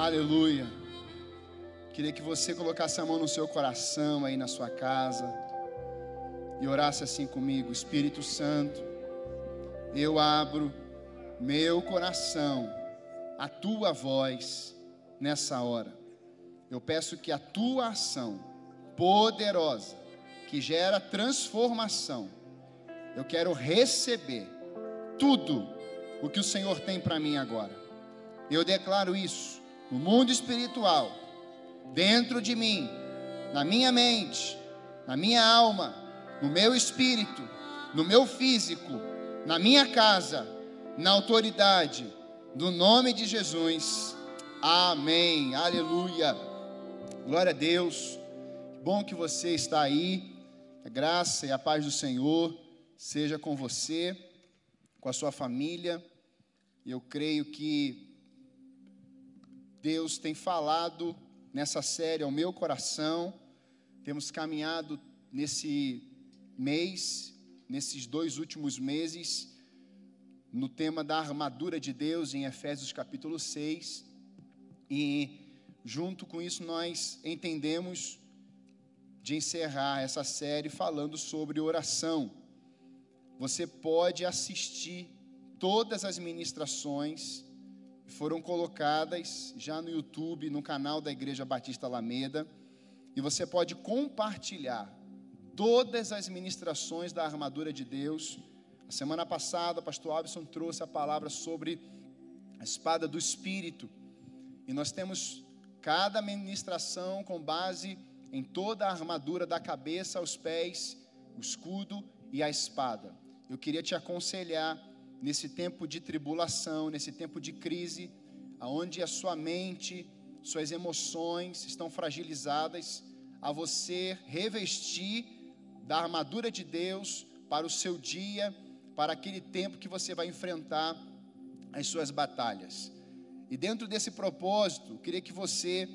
Aleluia. Queria que você colocasse a mão no seu coração aí na sua casa e orasse assim comigo: Espírito Santo, eu abro meu coração à tua voz nessa hora. Eu peço que a tua ação poderosa, que gera transformação, eu quero receber tudo o que o Senhor tem para mim agora. Eu declaro isso no mundo espiritual, dentro de mim, na minha mente, na minha alma, no meu espírito, no meu físico, na minha casa, na autoridade do nome de Jesus. Amém. Aleluia. Glória a Deus. Bom que você está aí. A graça e a paz do Senhor seja com você, com a sua família. Eu creio que Deus tem falado nessa série ao meu coração. Temos caminhado nesse mês, nesses dois últimos meses, no tema da armadura de Deus, em Efésios capítulo 6. E junto com isso nós entendemos de encerrar essa série falando sobre oração. Você pode assistir todas as ministrações foram colocadas já no YouTube, no canal da Igreja Batista Alameda, e você pode compartilhar todas as ministrações da armadura de Deus. A semana passada, o pastor Albson trouxe a palavra sobre a espada do Espírito, e nós temos cada ministração com base em toda a armadura da cabeça aos pés, o escudo e a espada. Eu queria te aconselhar nesse tempo de tribulação, nesse tempo de crise, aonde a sua mente, suas emoções estão fragilizadas, a você revestir da armadura de Deus para o seu dia, para aquele tempo que você vai enfrentar as suas batalhas. E dentro desse propósito, queria que você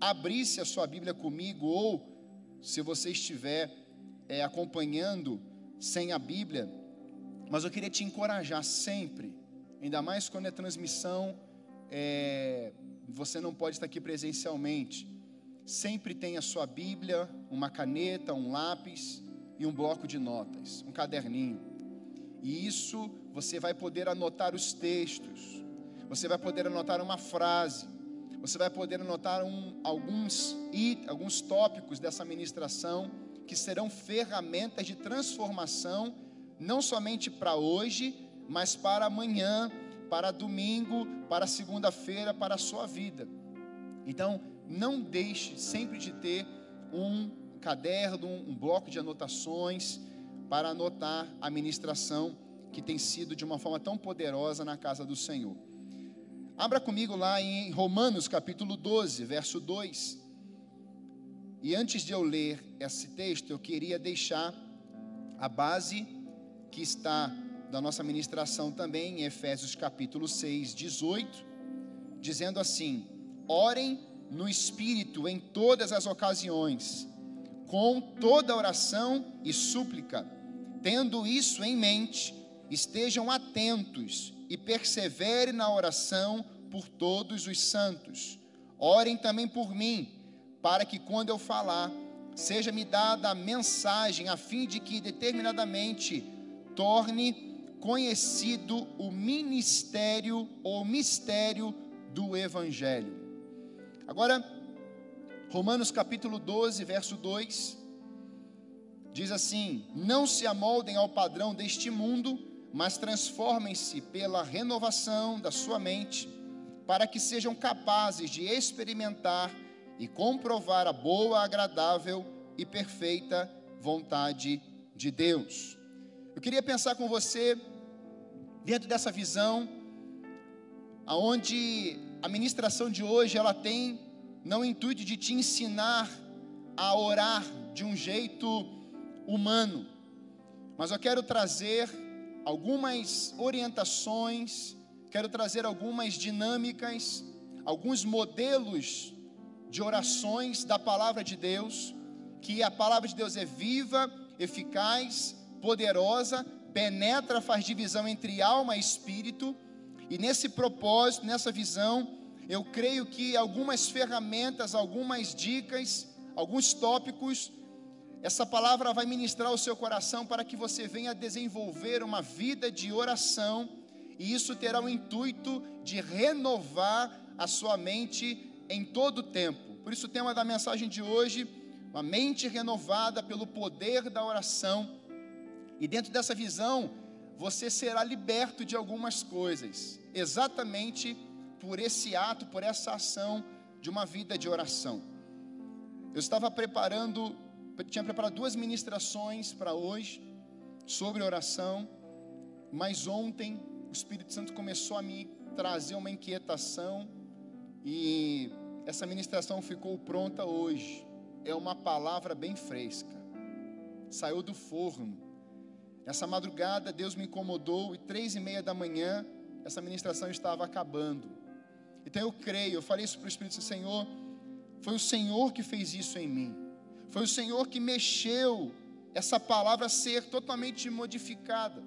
abrisse a sua Bíblia comigo, ou se você estiver é, acompanhando sem a Bíblia, mas eu queria te encorajar sempre, ainda mais quando é transmissão, é, você não pode estar aqui presencialmente. Sempre tenha sua Bíblia, uma caneta, um lápis e um bloco de notas, um caderninho. E isso você vai poder anotar os textos, você vai poder anotar uma frase, você vai poder anotar um, alguns, alguns tópicos dessa ministração que serão ferramentas de transformação não somente para hoje, mas para amanhã, para domingo, para segunda-feira, para a sua vida. Então, não deixe sempre de ter um caderno, um bloco de anotações para anotar a ministração que tem sido de uma forma tão poderosa na casa do Senhor. Abra comigo lá em Romanos capítulo 12, verso 2. E antes de eu ler esse texto, eu queria deixar a base que está da nossa ministração também em Efésios capítulo 6, 18, dizendo assim: Orem no Espírito em todas as ocasiões, com toda oração e súplica, tendo isso em mente, estejam atentos e perseverem na oração por todos os santos. Orem também por mim, para que quando eu falar, seja-me dada a mensagem, a fim de que determinadamente torne conhecido o ministério ou mistério do Evangelho. Agora, Romanos capítulo 12, verso 2, diz assim: Não se amoldem ao padrão deste mundo, mas transformem-se pela renovação da sua mente, para que sejam capazes de experimentar e comprovar a boa, agradável e perfeita vontade de Deus. Eu queria pensar com você dentro dessa visão, aonde a ministração de hoje ela tem não o intuito de te ensinar a orar de um jeito humano, mas eu quero trazer algumas orientações, quero trazer algumas dinâmicas, alguns modelos de orações da palavra de Deus, que a palavra de Deus é viva, eficaz poderosa, penetra, faz divisão entre alma e espírito, e nesse propósito, nessa visão, eu creio que algumas ferramentas, algumas dicas, alguns tópicos, essa palavra vai ministrar o seu coração para que você venha desenvolver uma vida de oração, e isso terá o intuito de renovar a sua mente em todo o tempo. Por isso, o tema da mensagem de hoje, uma mente renovada pelo poder da oração. E dentro dessa visão, você será liberto de algumas coisas, exatamente por esse ato, por essa ação de uma vida de oração. Eu estava preparando, tinha preparado duas ministrações para hoje sobre oração, mas ontem o Espírito Santo começou a me trazer uma inquietação e essa ministração ficou pronta hoje. É uma palavra bem fresca, saiu do forno. Essa madrugada Deus me incomodou e três e meia da manhã essa ministração estava acabando. Então eu creio, eu falei isso para o Espírito Senhor, foi o Senhor que fez isso em mim. Foi o Senhor que mexeu essa palavra ser totalmente modificada.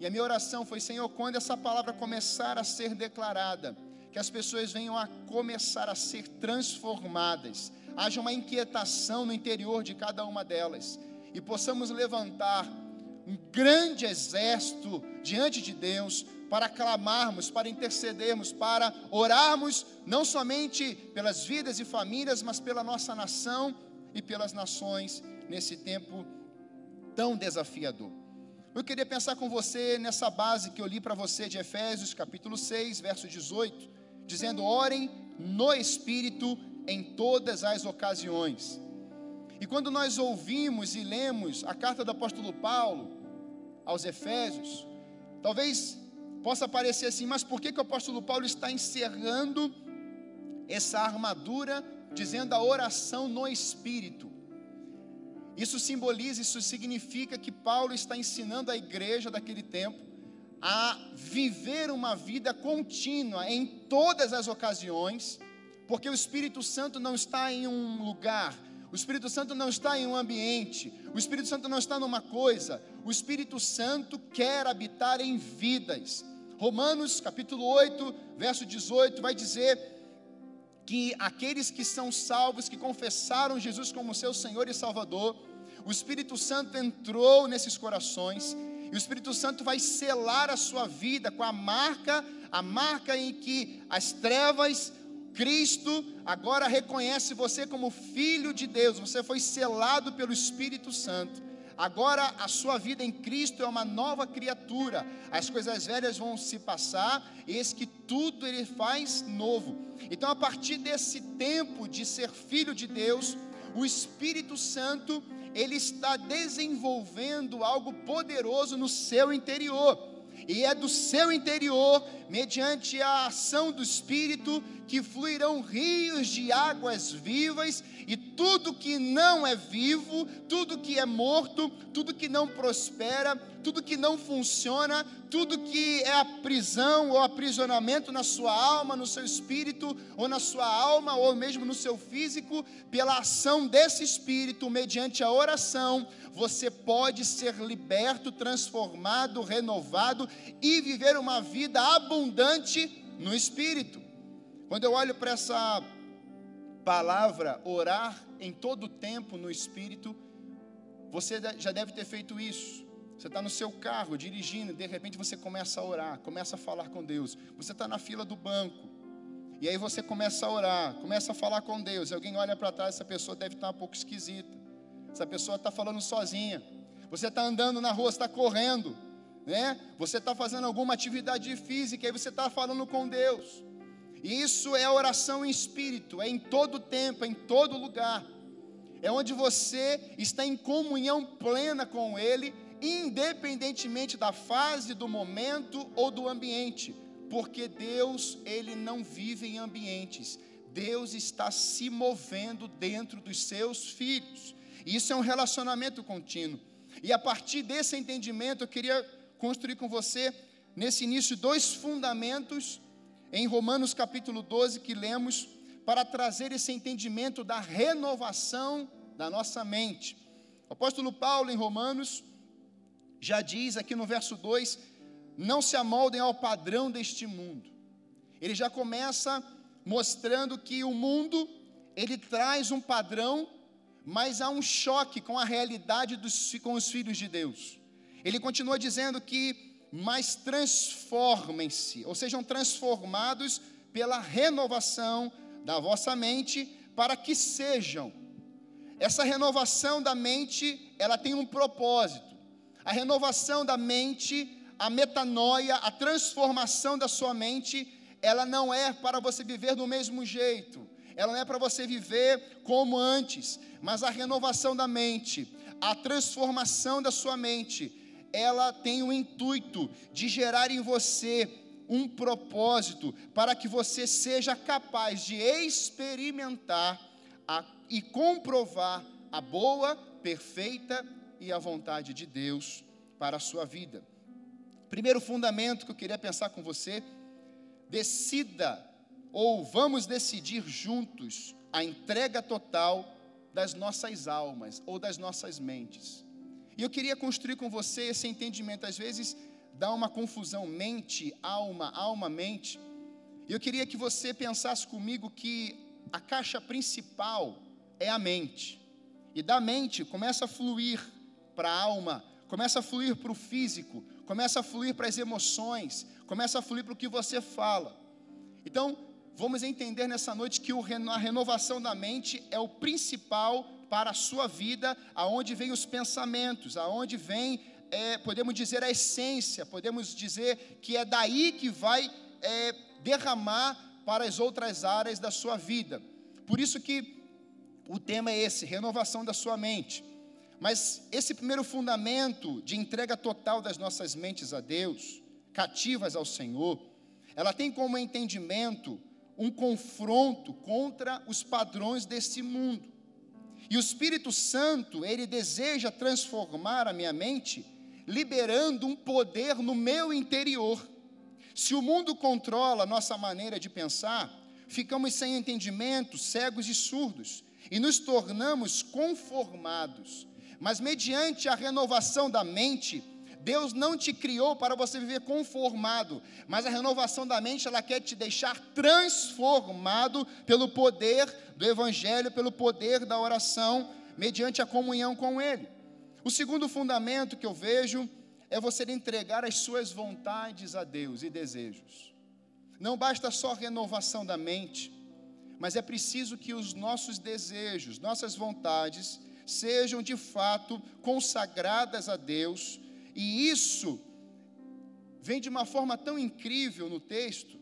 E a minha oração foi, Senhor, quando essa palavra começar a ser declarada, que as pessoas venham a começar a ser transformadas, haja uma inquietação no interior de cada uma delas, e possamos levantar um grande exército diante de Deus para clamarmos, para intercedermos, para orarmos, não somente pelas vidas e famílias, mas pela nossa nação e pelas nações nesse tempo tão desafiador. Eu queria pensar com você nessa base que eu li para você de Efésios, capítulo 6, verso 18, dizendo: orem no Espírito em todas as ocasiões. E quando nós ouvimos e lemos a carta do apóstolo Paulo aos Efésios, talvez possa parecer assim, mas por que, que o apóstolo Paulo está encerrando essa armadura, dizendo a oração no Espírito? Isso simboliza, isso significa que Paulo está ensinando a igreja daquele tempo a viver uma vida contínua em todas as ocasiões, porque o Espírito Santo não está em um lugar, o Espírito Santo não está em um ambiente, o Espírito Santo não está numa coisa, o Espírito Santo quer habitar em vidas. Romanos capítulo 8, verso 18 vai dizer que aqueles que são salvos, que confessaram Jesus como seu Senhor e Salvador, o Espírito Santo entrou nesses corações e o Espírito Santo vai selar a sua vida com a marca, a marca em que as trevas, Cristo agora reconhece você como filho de Deus, você foi selado pelo Espírito Santo. Agora a sua vida em Cristo é uma nova criatura. As coisas velhas vão se passar, eis que tudo ele faz novo. Então, a partir desse tempo de ser filho de Deus, o Espírito Santo, ele está desenvolvendo algo poderoso no seu interior. E é do seu interior, mediante a ação do Espírito, que fluirão rios de águas vivas, e tudo que não é vivo, tudo que é morto, tudo que não prospera, tudo que não funciona, tudo que é a prisão ou aprisionamento na sua alma, no seu espírito, ou na sua alma, ou mesmo no seu físico, pela ação desse espírito, mediante a oração, você pode ser liberto, transformado, renovado e viver uma vida abundante no espírito. Quando eu olho para essa palavra orar em todo tempo no Espírito, você já deve ter feito isso. Você está no seu carro dirigindo, de repente você começa a orar, começa a falar com Deus. Você está na fila do banco, e aí você começa a orar, começa a falar com Deus. E alguém olha para trás, essa pessoa deve estar um pouco esquisita. Essa pessoa está falando sozinha. Você está andando na rua, está correndo, né? Você está fazendo alguma atividade física, e você está falando com Deus. Isso é oração em espírito, é em todo tempo, é em todo lugar. É onde você está em comunhão plena com Ele, independentemente da fase, do momento ou do ambiente, porque Deus, Ele não vive em ambientes, Deus está se movendo dentro dos seus filhos. Isso é um relacionamento contínuo. E a partir desse entendimento, eu queria construir com você, nesse início, dois fundamentos em Romanos capítulo 12 que lemos para trazer esse entendimento da renovação da nossa mente. O apóstolo Paulo em Romanos já diz aqui no verso 2: não se amoldem ao padrão deste mundo. Ele já começa mostrando que o mundo ele traz um padrão, mas há um choque com a realidade dos, com os filhos de Deus. Ele continua dizendo que mas transformem-se, ou sejam transformados pela renovação da vossa mente, para que sejam. Essa renovação da mente, ela tem um propósito. A renovação da mente, a metanoia, a transformação da sua mente, ela não é para você viver do mesmo jeito, ela não é para você viver como antes, mas a renovação da mente, a transformação da sua mente, ela tem o intuito de gerar em você um propósito para que você seja capaz de experimentar a, e comprovar a boa, perfeita e a vontade de Deus para a sua vida. Primeiro fundamento que eu queria pensar com você: decida ou vamos decidir juntos a entrega total das nossas almas ou das nossas mentes. E eu queria construir com você esse entendimento. Às vezes dá uma confusão mente, alma, alma, mente. E eu queria que você pensasse comigo que a caixa principal é a mente. E da mente começa a fluir para a alma, começa a fluir para o físico, começa a fluir para as emoções, começa a fluir para o que você fala. Então, vamos entender nessa noite que a renovação da mente é o principal para a sua vida, aonde vem os pensamentos, aonde vem, é, podemos dizer, a essência, podemos dizer que é daí que vai é, derramar para as outras áreas da sua vida. Por isso que o tema é esse, renovação da sua mente. Mas esse primeiro fundamento de entrega total das nossas mentes a Deus, cativas ao Senhor, ela tem como entendimento um confronto contra os padrões desse mundo. E o Espírito Santo, ele deseja transformar a minha mente, liberando um poder no meu interior. Se o mundo controla a nossa maneira de pensar, ficamos sem entendimento, cegos e surdos, e nos tornamos conformados. Mas mediante a renovação da mente, Deus não te criou para você viver conformado, mas a renovação da mente, ela quer te deixar transformado pelo poder do Evangelho, pelo poder da oração, mediante a comunhão com Ele. O segundo fundamento que eu vejo é você entregar as suas vontades a Deus e desejos. Não basta só renovação da mente, mas é preciso que os nossos desejos, nossas vontades, sejam de fato consagradas a Deus e isso vem de uma forma tão incrível no texto,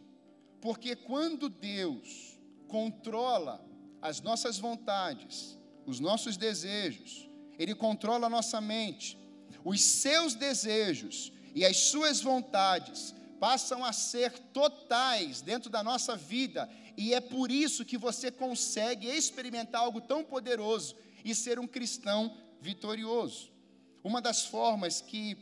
porque quando Deus controla as nossas vontades, os nossos desejos, Ele controla a nossa mente, os seus desejos e as suas vontades passam a ser totais dentro da nossa vida, e é por isso que você consegue experimentar algo tão poderoso e ser um cristão vitorioso. Uma das formas que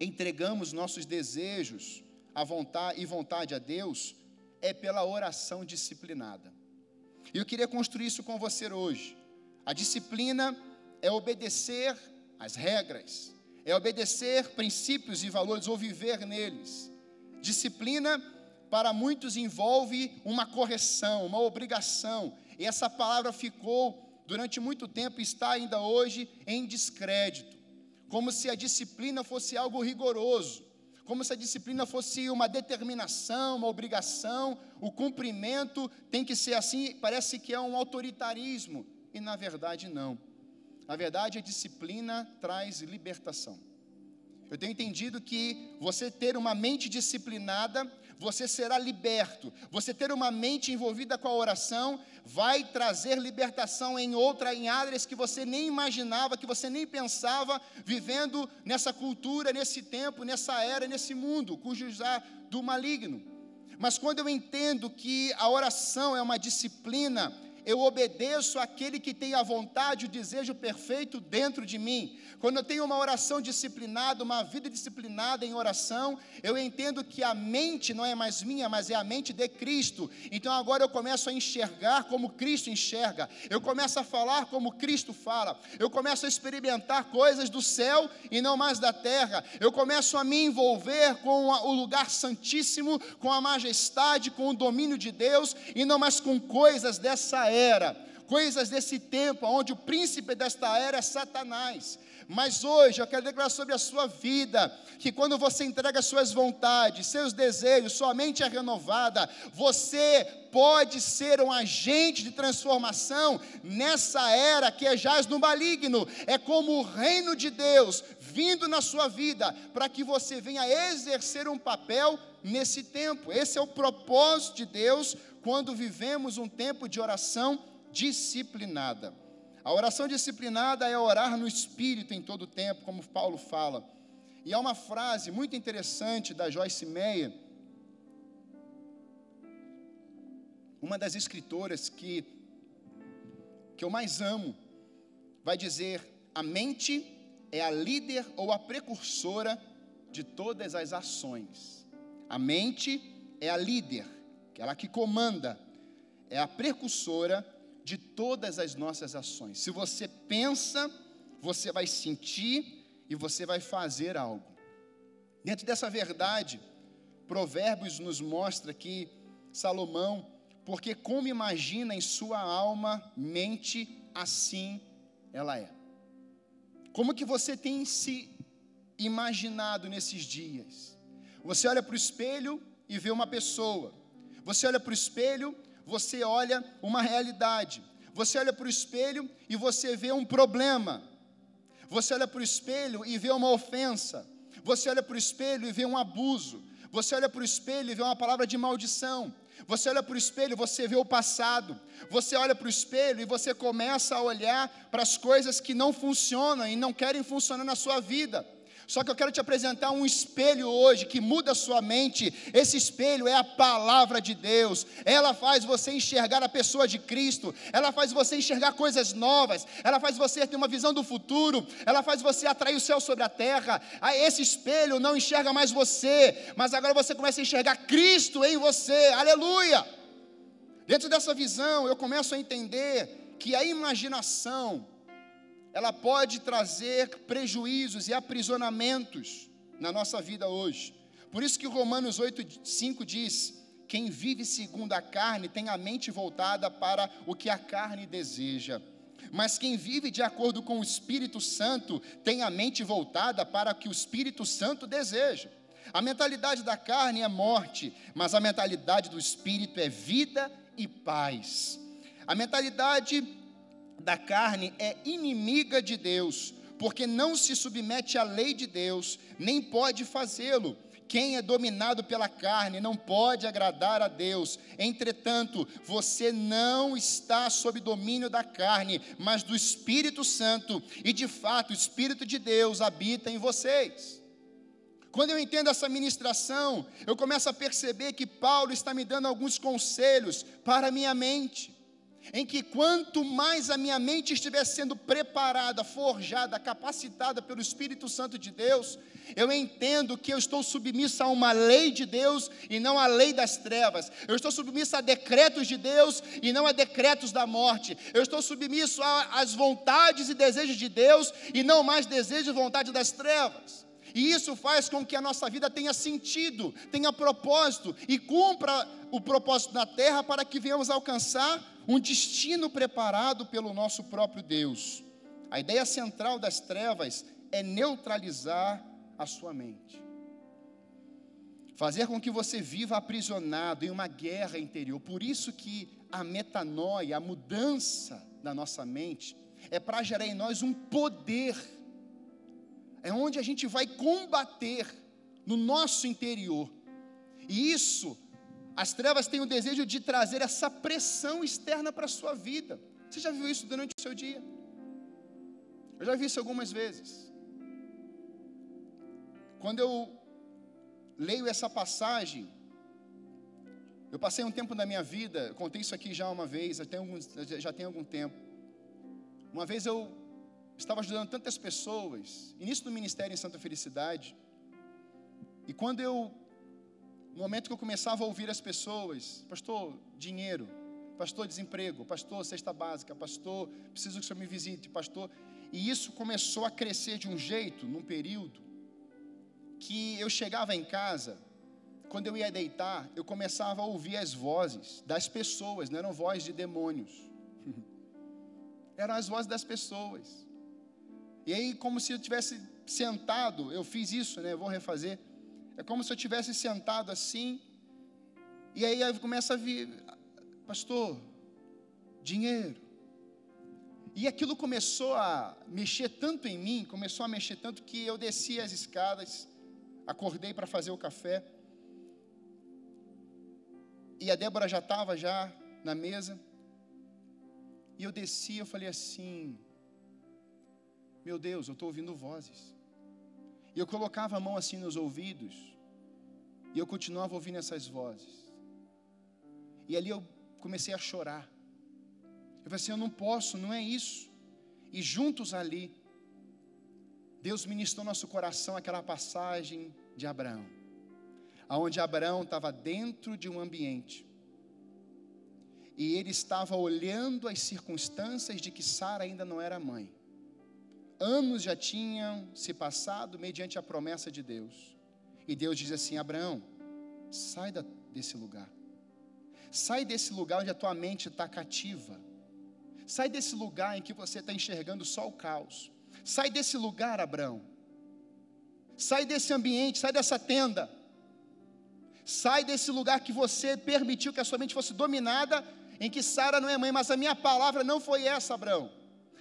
entregamos nossos desejos a vontade, e vontade a Deus é pela oração disciplinada. E eu queria construir isso com você hoje. A disciplina é obedecer às regras, é obedecer princípios e valores ou viver neles. Disciplina para muitos envolve uma correção, uma obrigação, e essa palavra ficou durante muito tempo está ainda hoje em descrédito, como se a disciplina fosse algo rigoroso, como se a disciplina fosse uma determinação, uma obrigação, o cumprimento tem que ser assim, parece que é um autoritarismo, e na verdade não. Na verdade, a disciplina traz libertação. Eu tenho entendido que você ter uma mente disciplinada, você será liberto. Você ter uma mente envolvida com a oração vai trazer libertação em outra em áreas que você nem imaginava, que você nem pensava, vivendo nessa cultura, nesse tempo, nessa era, nesse mundo, cujo já do maligno. Mas quando eu entendo que a oração é uma disciplina, eu obedeço àquele que tem a vontade, o desejo perfeito dentro de mim. Quando eu tenho uma oração disciplinada, uma vida disciplinada em oração, eu entendo que a mente não é mais minha, mas é a mente de Cristo. Então agora eu começo a enxergar como Cristo enxerga. Eu começo a falar como Cristo fala. Eu começo a experimentar coisas do céu e não mais da terra. Eu começo a me envolver com o lugar santíssimo, com a majestade, com o domínio de Deus e não mais com coisas dessa era, coisas desse tempo, onde o príncipe desta era é Satanás. Mas hoje eu quero declarar sobre a sua vida que quando você entrega suas vontades, seus desejos, sua mente é renovada, você pode ser um agente de transformação nessa era que é jaz no maligno. É como o reino de Deus vindo na sua vida para que você venha exercer um papel nesse tempo. Esse é o propósito de Deus quando vivemos um tempo de oração disciplinada. A oração disciplinada é orar no Espírito em todo o tempo, como Paulo fala. E há uma frase muito interessante da Joyce Meyer, uma das escritoras que, que eu mais amo, vai dizer: a mente é a líder ou a precursora de todas as ações. A mente é a líder, aquela que comanda, é a precursora de todas as nossas ações. Se você pensa, você vai sentir e você vai fazer algo. Dentro dessa verdade, Provérbios nos mostra que Salomão, porque como imagina em sua alma, mente, assim ela é. Como que você tem se imaginado nesses dias? Você olha para o espelho e vê uma pessoa. Você olha para o espelho você olha uma realidade. Você olha para o espelho e você vê um problema. Você olha para o espelho e vê uma ofensa. Você olha para o espelho e vê um abuso. Você olha para o espelho e vê uma palavra de maldição. Você olha para o espelho, você vê o passado. Você olha para o espelho e você começa a olhar para as coisas que não funcionam e não querem funcionar na sua vida. Só que eu quero te apresentar um espelho hoje que muda a sua mente. Esse espelho é a palavra de Deus. Ela faz você enxergar a pessoa de Cristo. Ela faz você enxergar coisas novas. Ela faz você ter uma visão do futuro. Ela faz você atrair o céu sobre a terra. Ah, esse espelho não enxerga mais você, mas agora você começa a enxergar Cristo em você. Aleluia! Dentro dessa visão, eu começo a entender que a imaginação ela pode trazer prejuízos e aprisionamentos na nossa vida hoje. Por isso que Romanos 8:5 diz: quem vive segundo a carne tem a mente voltada para o que a carne deseja. Mas quem vive de acordo com o Espírito Santo tem a mente voltada para o que o Espírito Santo deseja. A mentalidade da carne é morte, mas a mentalidade do Espírito é vida e paz. A mentalidade da carne é inimiga de Deus, porque não se submete à lei de Deus, nem pode fazê-lo. Quem é dominado pela carne não pode agradar a Deus. Entretanto, você não está sob domínio da carne, mas do Espírito Santo, e de fato o Espírito de Deus habita em vocês. Quando eu entendo essa ministração, eu começo a perceber que Paulo está me dando alguns conselhos para a minha mente em que quanto mais a minha mente estiver sendo preparada, forjada, capacitada pelo Espírito Santo de Deus, eu entendo que eu estou submisso a uma lei de Deus e não a lei das trevas. Eu estou submisso a decretos de Deus e não a decretos da morte. Eu estou submisso às vontades e desejos de Deus e não mais desejos e vontade das trevas. E isso faz com que a nossa vida tenha sentido, tenha propósito e cumpra o propósito na terra para que venhamos alcançar um destino preparado pelo nosso próprio Deus. A ideia central das trevas é neutralizar a sua mente. Fazer com que você viva aprisionado em uma guerra interior. Por isso que a metanoia, a mudança da nossa mente, é para gerar em nós um poder. É onde a gente vai combater no nosso interior. E isso as trevas têm o desejo de trazer essa pressão externa para a sua vida. Você já viu isso durante o seu dia? Eu já vi isso algumas vezes. Quando eu leio essa passagem, Eu passei um tempo da minha vida, contei isso aqui já uma vez, já tem, alguns, já tem algum tempo. Uma vez eu estava ajudando tantas pessoas, início do ministério em Santa Felicidade, e quando eu, no momento que eu começava a ouvir as pessoas, pastor, dinheiro, pastor, desemprego, pastor, cesta básica, pastor, preciso que o senhor me visite, pastor, e isso começou a crescer de um jeito, num período, que eu chegava em casa, quando eu ia deitar, eu começava a ouvir as vozes das pessoas, não eram vozes de demônios. eram as vozes das pessoas. E aí, como se eu tivesse sentado, eu fiz isso, né? Vou refazer. É como se eu tivesse sentado assim, e aí começa a vir, pastor, dinheiro. E aquilo começou a mexer tanto em mim, começou a mexer tanto que eu desci as escadas, acordei para fazer o café. E a Débora já estava já na mesa. E eu desci, eu falei assim: Meu Deus, eu estou ouvindo vozes. E eu colocava a mão assim nos ouvidos. E eu continuava ouvindo essas vozes. E ali eu comecei a chorar. Eu falei assim: Eu não posso, não é isso. E juntos ali, Deus ministrou nosso coração aquela passagem de Abraão aonde Abraão estava dentro de um ambiente e ele estava olhando as circunstâncias de que Sara ainda não era mãe. Anos já tinham se passado mediante a promessa de Deus. E Deus diz assim: Abraão, sai da, desse lugar. Sai desse lugar onde a tua mente está cativa. Sai desse lugar em que você está enxergando só o caos. Sai desse lugar, Abraão. Sai desse ambiente, sai dessa tenda. Sai desse lugar que você permitiu que a sua mente fosse dominada, em que Sara não é mãe, mas a minha palavra não foi essa, Abraão.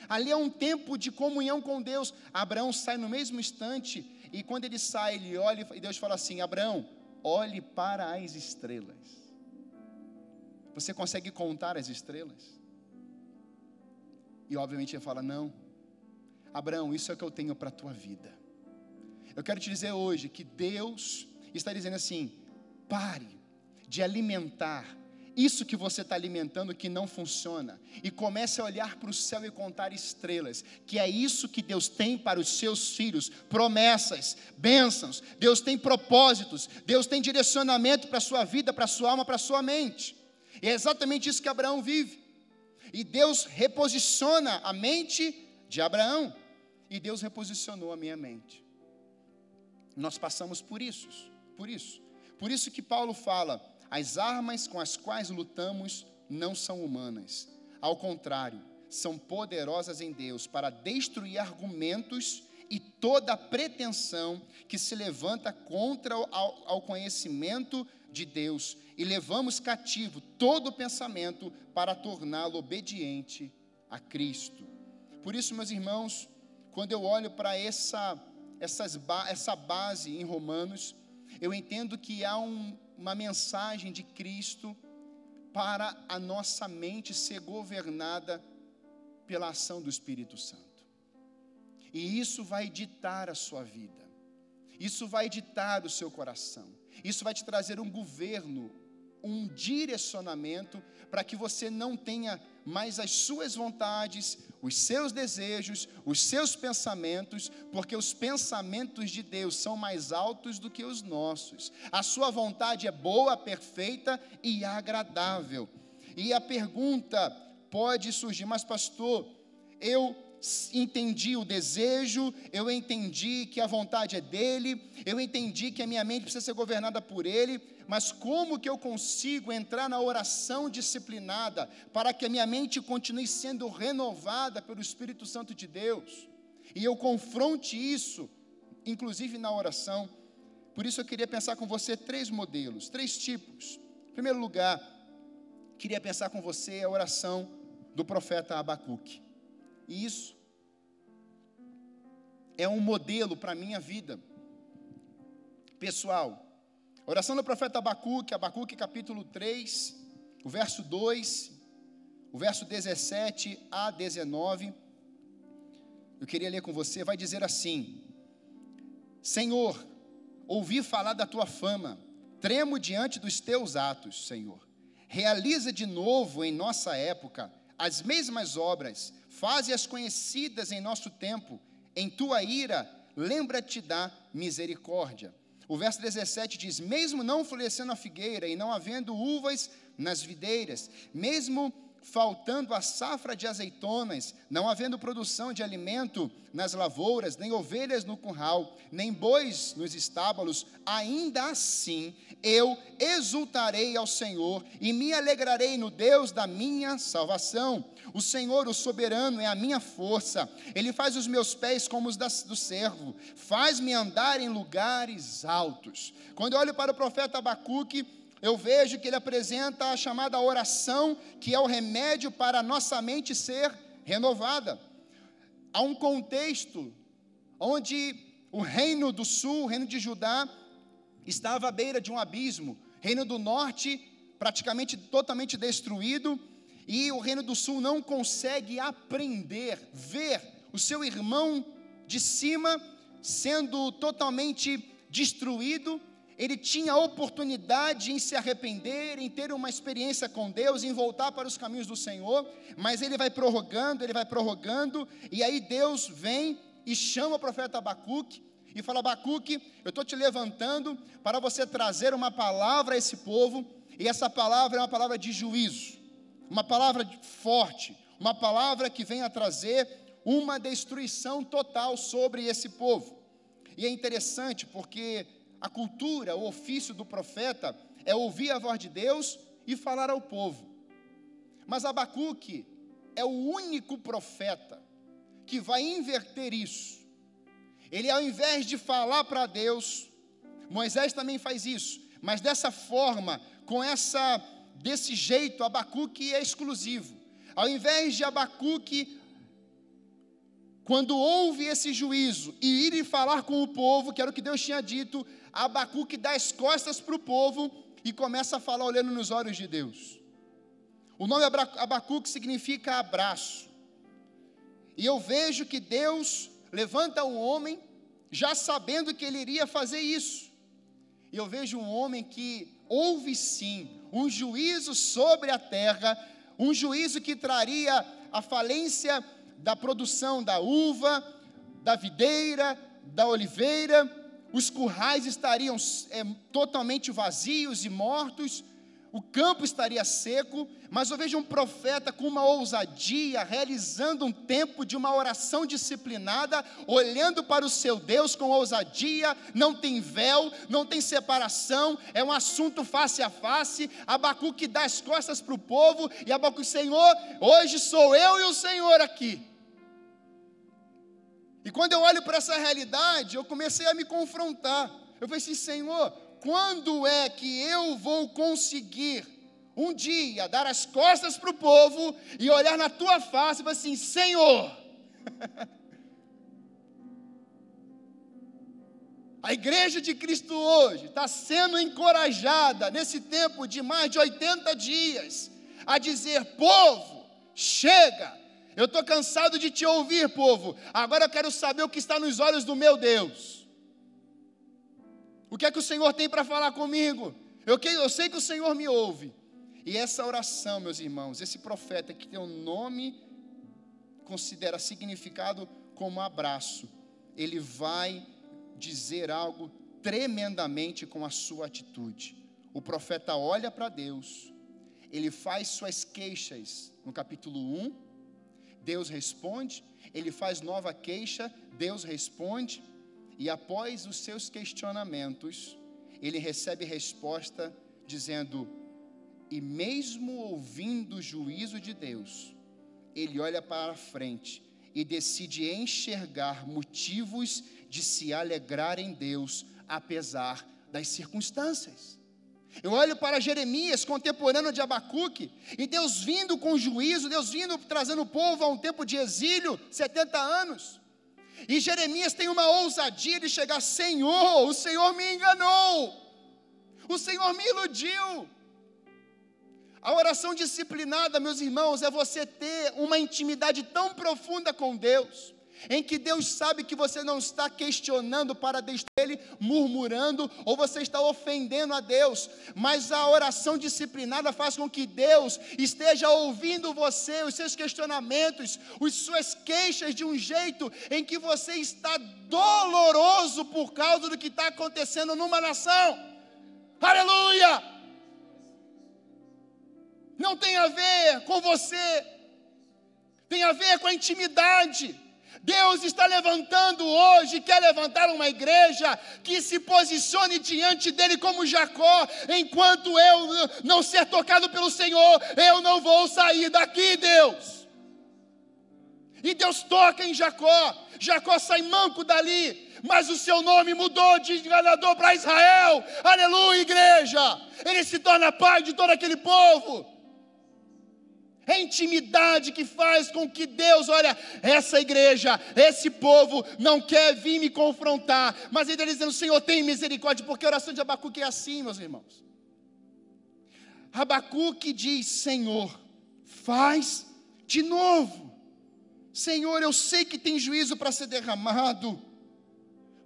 Ali é um tempo de comunhão com Deus. Abraão sai no mesmo instante, e quando ele sai, ele olha e Deus fala assim: Abraão, olhe para as estrelas. Você consegue contar as estrelas? E obviamente ele fala: Não, Abraão, isso é o que eu tenho para a tua vida. Eu quero te dizer hoje que Deus está dizendo assim: Pare de alimentar isso que você está alimentando que não funciona e comece a olhar para o céu e contar estrelas, que é isso que Deus tem para os seus filhos: promessas, bênçãos. Deus tem propósitos, Deus tem direcionamento para a sua vida, para a sua alma, para a sua mente. E é exatamente isso que Abraão vive. E Deus reposiciona a mente de Abraão, e Deus reposicionou a minha mente. Nós passamos por isso, por isso. Por isso que Paulo fala: as armas com as quais lutamos não são humanas. Ao contrário, são poderosas em Deus para destruir argumentos e toda pretensão que se levanta contra o ao conhecimento de Deus e levamos cativo todo pensamento para torná-lo obediente a Cristo. Por isso, meus irmãos, quando eu olho para essa, essa base em Romanos, eu entendo que há um, uma mensagem de Cristo para a nossa mente ser governada pela ação do Espírito Santo. E isso vai ditar a sua vida, isso vai ditar o seu coração, isso vai te trazer um governo, um direcionamento para que você não tenha mais as suas vontades, os seus desejos, os seus pensamentos, porque os pensamentos de Deus são mais altos do que os nossos. A sua vontade é boa, perfeita e agradável. E a pergunta pode surgir, mas pastor, eu entendi o desejo, eu entendi que a vontade é dele, eu entendi que a minha mente precisa ser governada por ele, mas como que eu consigo entrar na oração disciplinada para que a minha mente continue sendo renovada pelo Espírito Santo de Deus? E eu confronte isso, inclusive na oração. Por isso eu queria pensar com você três modelos, três tipos. Em primeiro lugar, queria pensar com você a oração do profeta Abacuque. E isso é um modelo para a minha vida pessoal. Oração do profeta Abacuque, Abacuque capítulo 3, o verso 2, o verso 17 a 19. Eu queria ler com você, vai dizer assim: Senhor, ouvi falar da tua fama, Tremo diante dos teus atos, Senhor. Realiza de novo em nossa época as mesmas obras, faze-as conhecidas em nosso tempo. Em tua ira, lembra-te da misericórdia. O verso 17 diz: Mesmo não florescendo a figueira e não havendo uvas nas videiras, mesmo faltando a safra de azeitonas, não havendo produção de alimento nas lavouras, nem ovelhas no curral, nem bois nos estábulos, ainda assim eu exultarei ao Senhor e me alegrarei no Deus da minha salvação. O Senhor, o soberano, é a minha força, ele faz os meus pés como os do servo, faz-me andar em lugares altos. Quando eu olho para o profeta Abacuque, eu vejo que ele apresenta a chamada oração, que é o remédio para a nossa mente ser renovada. Há um contexto onde o reino do sul, o reino de Judá, estava à beira de um abismo, reino do norte praticamente totalmente destruído, e o reino do sul não consegue aprender, ver o seu irmão de cima sendo totalmente destruído ele tinha a oportunidade em se arrepender, em ter uma experiência com Deus, em voltar para os caminhos do Senhor, mas ele vai prorrogando, ele vai prorrogando, e aí Deus vem e chama o profeta Abacuque e fala: Abacuque, eu estou te levantando para você trazer uma palavra a esse povo, e essa palavra é uma palavra de juízo, uma palavra forte, uma palavra que vem a trazer uma destruição total sobre esse povo. E é interessante porque a cultura, o ofício do profeta é ouvir a voz de Deus e falar ao povo. Mas Abacuque é o único profeta que vai inverter isso. Ele, ao invés de falar para Deus, Moisés também faz isso, mas dessa forma, com essa, desse jeito, Abacuque é exclusivo. Ao invés de Abacuque quando houve esse juízo e ir e falar com o povo, que era o que Deus tinha dito, Abacuque dá as costas para o povo e começa a falar olhando nos olhos de Deus. O nome Abacuque significa abraço. E eu vejo que Deus levanta um homem já sabendo que ele iria fazer isso. E eu vejo um homem que houve sim um juízo sobre a terra, um juízo que traria a falência da produção da uva, da videira, da oliveira, os currais estariam é, totalmente vazios e mortos, o campo estaria seco, mas eu vejo um profeta com uma ousadia, realizando um tempo de uma oração disciplinada, olhando para o seu Deus com ousadia, não tem véu, não tem separação, é um assunto face a face. Abacuque dá as costas para o povo, e Abacuque, Senhor, hoje sou eu e o Senhor aqui. E quando eu olho para essa realidade, eu comecei a me confrontar. Eu falei assim, Senhor, quando é que eu vou conseguir um dia dar as costas para o povo e olhar na tua face e falar assim, Senhor, a igreja de Cristo hoje está sendo encorajada nesse tempo de mais de 80 dias a dizer: povo, chega, eu estou cansado de te ouvir, povo. Agora eu quero saber o que está nos olhos do meu Deus. O que é que o Senhor tem para falar comigo? Eu, eu sei que o Senhor me ouve. E essa oração, meus irmãos, esse profeta que tem o nome, considera significado como abraço, ele vai dizer algo tremendamente com a sua atitude. O profeta olha para Deus, ele faz suas queixas no capítulo 1, Deus responde, ele faz nova queixa, Deus responde, e após os seus questionamentos, ele recebe resposta dizendo: E mesmo ouvindo o juízo de Deus, ele olha para frente e decide enxergar motivos de se alegrar em Deus, apesar das circunstâncias. Eu olho para Jeremias, contemporâneo de Abacuque, e Deus vindo com juízo, Deus vindo trazendo o povo a um tempo de exílio, 70 anos. E Jeremias tem uma ousadia de chegar: Senhor, o Senhor me enganou, o Senhor me iludiu. A oração disciplinada, meus irmãos, é você ter uma intimidade tão profunda com Deus, em que Deus sabe que você não está questionando para dele, murmurando, ou você está ofendendo a Deus, mas a oração disciplinada faz com que Deus esteja ouvindo você, os seus questionamentos, as suas queixas de um jeito em que você está doloroso por causa do que está acontecendo numa nação. Aleluia! Não tem a ver com você, tem a ver com a intimidade Deus está levantando hoje, quer levantar uma igreja que se posicione diante dele como Jacó, enquanto eu não ser tocado pelo Senhor, eu não vou sair daqui, Deus. E Deus toca em Jacó, Jacó sai manco dali, mas o seu nome mudou de enganador para Israel, aleluia, igreja. Ele se torna pai de todo aquele povo. É intimidade que faz com que Deus, olha, essa igreja, esse povo não quer vir me confrontar, mas ele dizendo: Senhor, tem misericórdia, porque a oração de Abacuque é assim, meus irmãos. Abacuque diz: Senhor, faz de novo. Senhor, eu sei que tem juízo para ser derramado,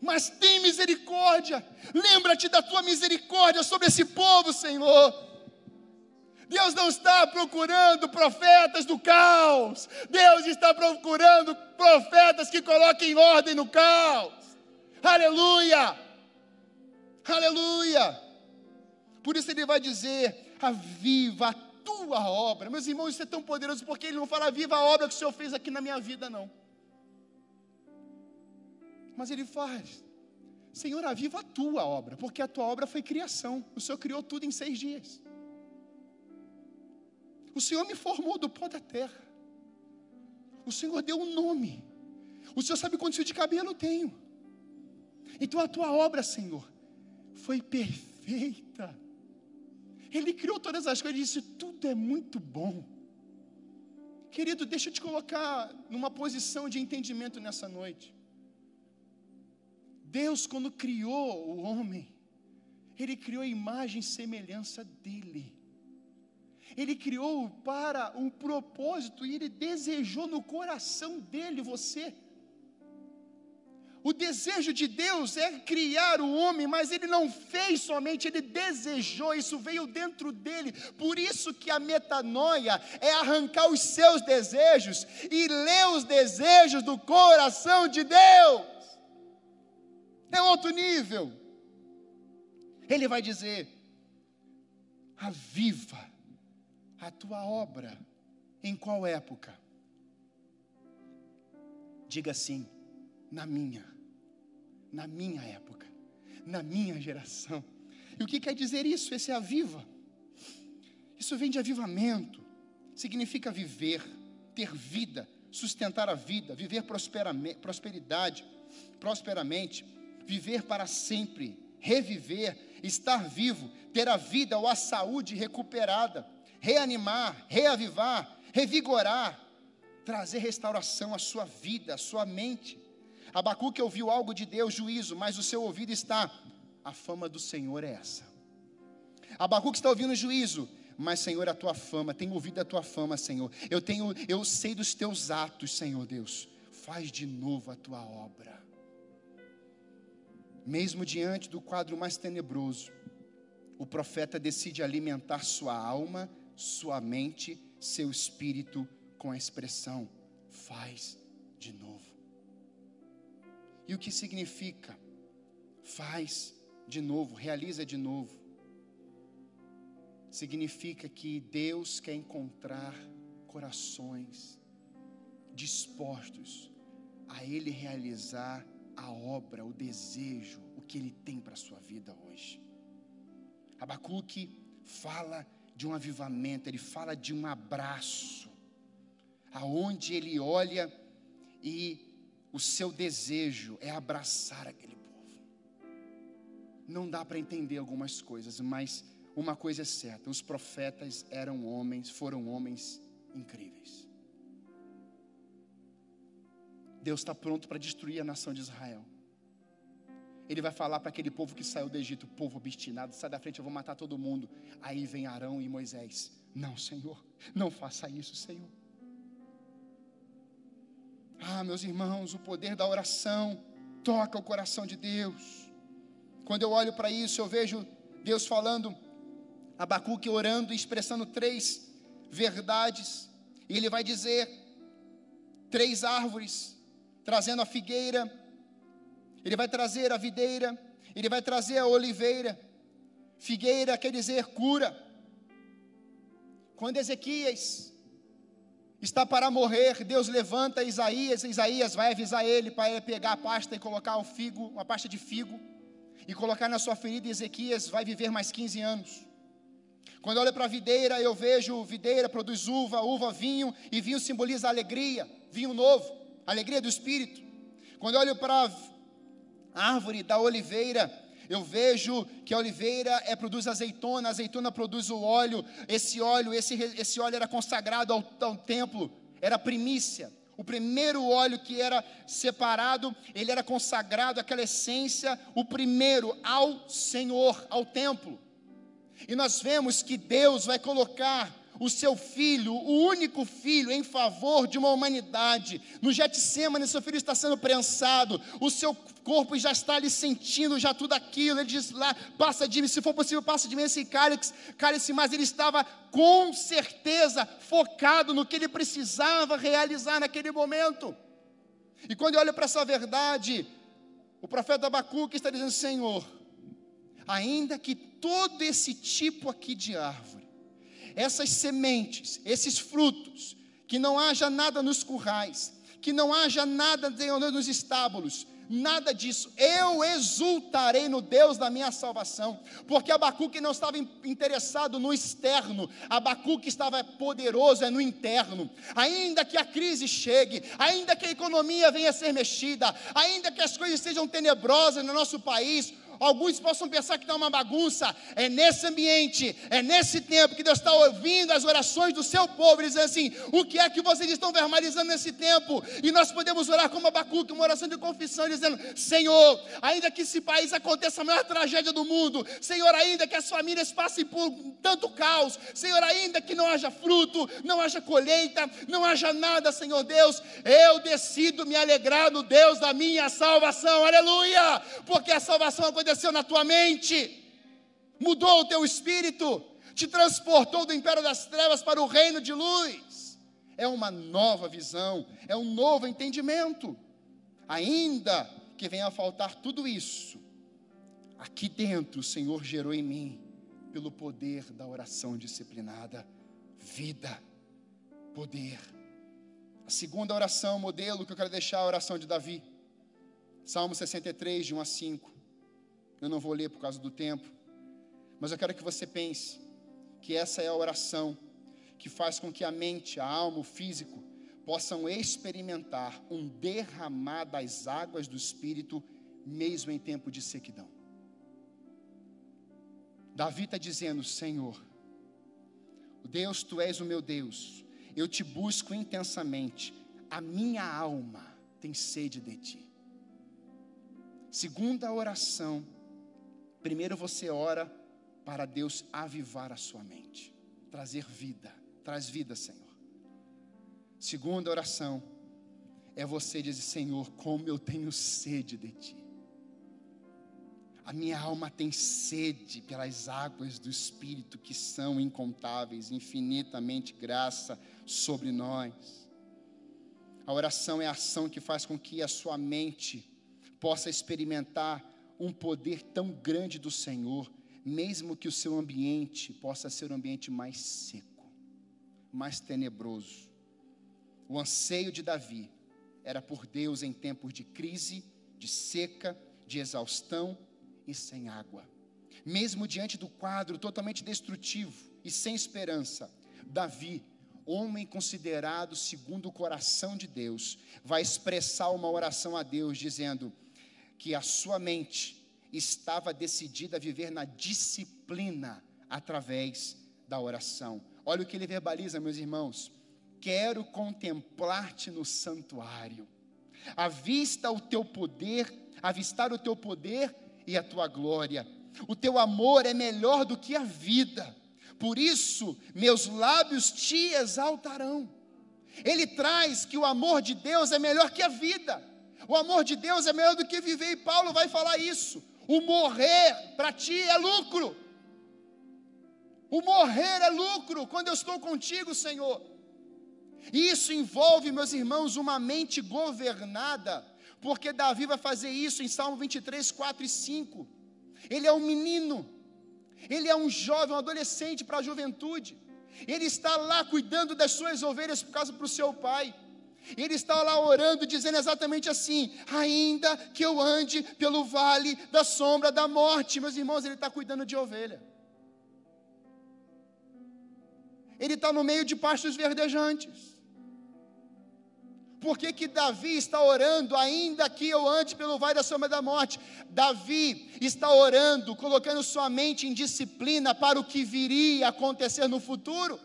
mas tem misericórdia. Lembra-te da tua misericórdia sobre esse povo, Senhor. Deus não está procurando profetas do caos. Deus está procurando profetas que coloquem ordem no caos. Aleluia! Aleluia! Por isso ele vai dizer: aviva a tua obra. Meus irmãos, isso é tão poderoso porque ele não fala aviva a obra que o Senhor fez aqui na minha vida, não. Mas ele faz. Senhor, aviva a tua obra, porque a tua obra foi criação. O Senhor criou tudo em seis dias. O Senhor me formou do pó da terra. O Senhor deu um nome. O Senhor sabe quantos fios de cabelo eu tenho. Então a tua obra, Senhor, foi perfeita. Ele criou todas as coisas e disse: tudo é muito bom. Querido, deixa eu te colocar numa posição de entendimento nessa noite. Deus, quando criou o homem, Ele criou a imagem e semelhança dEle. Ele criou para um propósito e ele desejou no coração dele você. O desejo de Deus é criar o homem, mas ele não fez somente, ele desejou, isso veio dentro dele. Por isso que a metanoia é arrancar os seus desejos e ler os desejos do coração de Deus. É outro nível. Ele vai dizer: aviva a tua obra em qual época? Diga assim, na minha, na minha época, na minha geração. E o que quer dizer isso? Esse é aviva. Isso vem de avivamento, significa viver, ter vida, sustentar a vida, viver prosperidade, prosperamente, viver para sempre, reviver, estar vivo, ter a vida ou a saúde recuperada reanimar, reavivar, revigorar, trazer restauração à sua vida, à sua mente. Abacuque ouviu algo de Deus, juízo, mas o seu ouvido está, a fama do Senhor é essa. Abacuque está ouvindo juízo, mas Senhor, a tua fama, tenho ouvido a tua fama, Senhor. Eu tenho, eu sei dos teus atos, Senhor Deus. Faz de novo a tua obra. Mesmo diante do quadro mais tenebroso, o profeta decide alimentar sua alma sua mente, seu espírito com a expressão: faz de novo. E o que significa? Faz de novo, realiza de novo. Significa que Deus quer encontrar corações dispostos a Ele realizar a obra, o desejo, o que Ele tem para a sua vida hoje. Abacuque fala de um avivamento, ele fala de um abraço, aonde ele olha e o seu desejo é abraçar aquele povo. Não dá para entender algumas coisas, mas uma coisa é certa: os profetas eram homens, foram homens incríveis. Deus está pronto para destruir a nação de Israel. Ele vai falar para aquele povo que saiu do Egito, povo obstinado, sai da frente, eu vou matar todo mundo. Aí vem Arão e Moisés. Não, Senhor, não faça isso, Senhor. Ah, meus irmãos, o poder da oração toca o coração de Deus. Quando eu olho para isso, eu vejo Deus falando, Abacuque orando e expressando três verdades. E ele vai dizer: três árvores, trazendo a figueira, ele vai trazer a videira, ele vai trazer a oliveira. Figueira quer dizer cura. Quando Ezequias está para morrer, Deus levanta Isaías, Isaías vai avisar ele para ele pegar a pasta e colocar o figo, uma pasta de figo, e colocar na sua ferida, Ezequias vai viver mais 15 anos. Quando olho para a videira, eu vejo videira produz uva, uva vinho, e vinho simboliza alegria, vinho novo, alegria do Espírito. Quando olho para árvore da oliveira, eu vejo que a oliveira é, produz azeitona, a azeitona produz o óleo, esse óleo, esse, esse óleo era consagrado ao, ao templo, era primícia. O primeiro óleo que era separado, ele era consagrado, aquela essência, o primeiro ao Senhor, ao templo. E nós vemos que Deus vai colocar o seu filho, o único filho, em favor de uma humanidade. No Getsemane, seu filho está sendo prensado, o seu corpo já está ali sentindo já tudo aquilo. Ele diz lá: passa de mim, se for possível, passa de mim esse cálice, cálice, mas ele estava com certeza focado no que ele precisava realizar naquele momento. E quando eu olho para essa verdade, o profeta Abacuque está dizendo: Senhor, ainda que todo esse tipo aqui de árvore, essas sementes, esses frutos, que não haja nada nos currais, que não haja nada nos estábulos, nada disso. Eu exultarei no Deus da minha salvação, porque Abacuque não estava interessado no externo, Abacuque estava poderoso é no interno. Ainda que a crise chegue, ainda que a economia venha a ser mexida, ainda que as coisas sejam tenebrosas no nosso país, alguns possam pensar que está uma bagunça. É nesse ambiente, é nesse tempo que Deus está ouvindo as orações do seu povo, dizendo assim: o que é que vocês estão verbalizando nesse tempo? E nós podemos orar como Abacuque, uma oração de confissão, dizendo: Senhor, ainda que esse país aconteça a maior tragédia do mundo, Senhor, ainda que as famílias passem por tanto caos, Senhor, ainda que não haja fruto, não haja colheita, não haja nada, Senhor Deus, eu decido me alegrar no Deus da minha salvação, aleluia, porque a salvação aconteceu aconteceu na tua mente, mudou o teu espírito, te transportou do império das trevas para o reino de luz. É uma nova visão, é um novo entendimento. Ainda que venha a faltar tudo isso, aqui dentro o Senhor gerou em mim, pelo poder da oração disciplinada, vida, poder. A segunda oração, modelo que eu quero deixar, a oração de Davi. Salmo 63, de 1 a 5. Eu não vou ler por causa do tempo, mas eu quero que você pense que essa é a oração que faz com que a mente, a alma, o físico possam experimentar um derramar das águas do Espírito, mesmo em tempo de sequidão. Davi está dizendo: Senhor, Deus, tu és o meu Deus, eu te busco intensamente, a minha alma tem sede de ti. Segunda oração Primeiro você ora para Deus avivar a sua mente, trazer vida, traz vida, Senhor. Segunda oração é você dizer: Senhor, como eu tenho sede de Ti. A minha alma tem sede pelas águas do Espírito que são incontáveis, infinitamente graça sobre nós. A oração é a ação que faz com que a sua mente possa experimentar um poder tão grande do Senhor, mesmo que o seu ambiente possa ser um ambiente mais seco, mais tenebroso. O anseio de Davi era por Deus em tempos de crise, de seca, de exaustão e sem água. Mesmo diante do quadro totalmente destrutivo e sem esperança, Davi, homem considerado segundo o coração de Deus, vai expressar uma oração a Deus, dizendo: que a sua mente estava decidida a viver na disciplina através da oração. Olha o que ele verbaliza, meus irmãos. Quero contemplar-te no santuário. Avista o teu poder, avistar o teu poder e a tua glória. O teu amor é melhor do que a vida. Por isso, meus lábios te exaltarão. Ele traz que o amor de Deus é melhor que a vida. O amor de Deus é melhor do que viver, e Paulo vai falar isso. O morrer para ti é lucro. O morrer é lucro quando eu estou contigo, Senhor. E isso envolve, meus irmãos, uma mente governada, porque Davi vai fazer isso em Salmo 23, 4 e 5. Ele é um menino, ele é um jovem, um adolescente para a juventude. Ele está lá cuidando das suas ovelhas por causa para o seu pai. Ele está lá orando, dizendo exatamente assim: ainda que eu ande pelo vale da sombra da morte, meus irmãos, ele está cuidando de ovelha. Ele está no meio de pastos verdejantes. Por que, que Davi está orando, ainda que eu ande pelo vale da sombra da morte? Davi está orando, colocando sua mente em disciplina para o que viria a acontecer no futuro.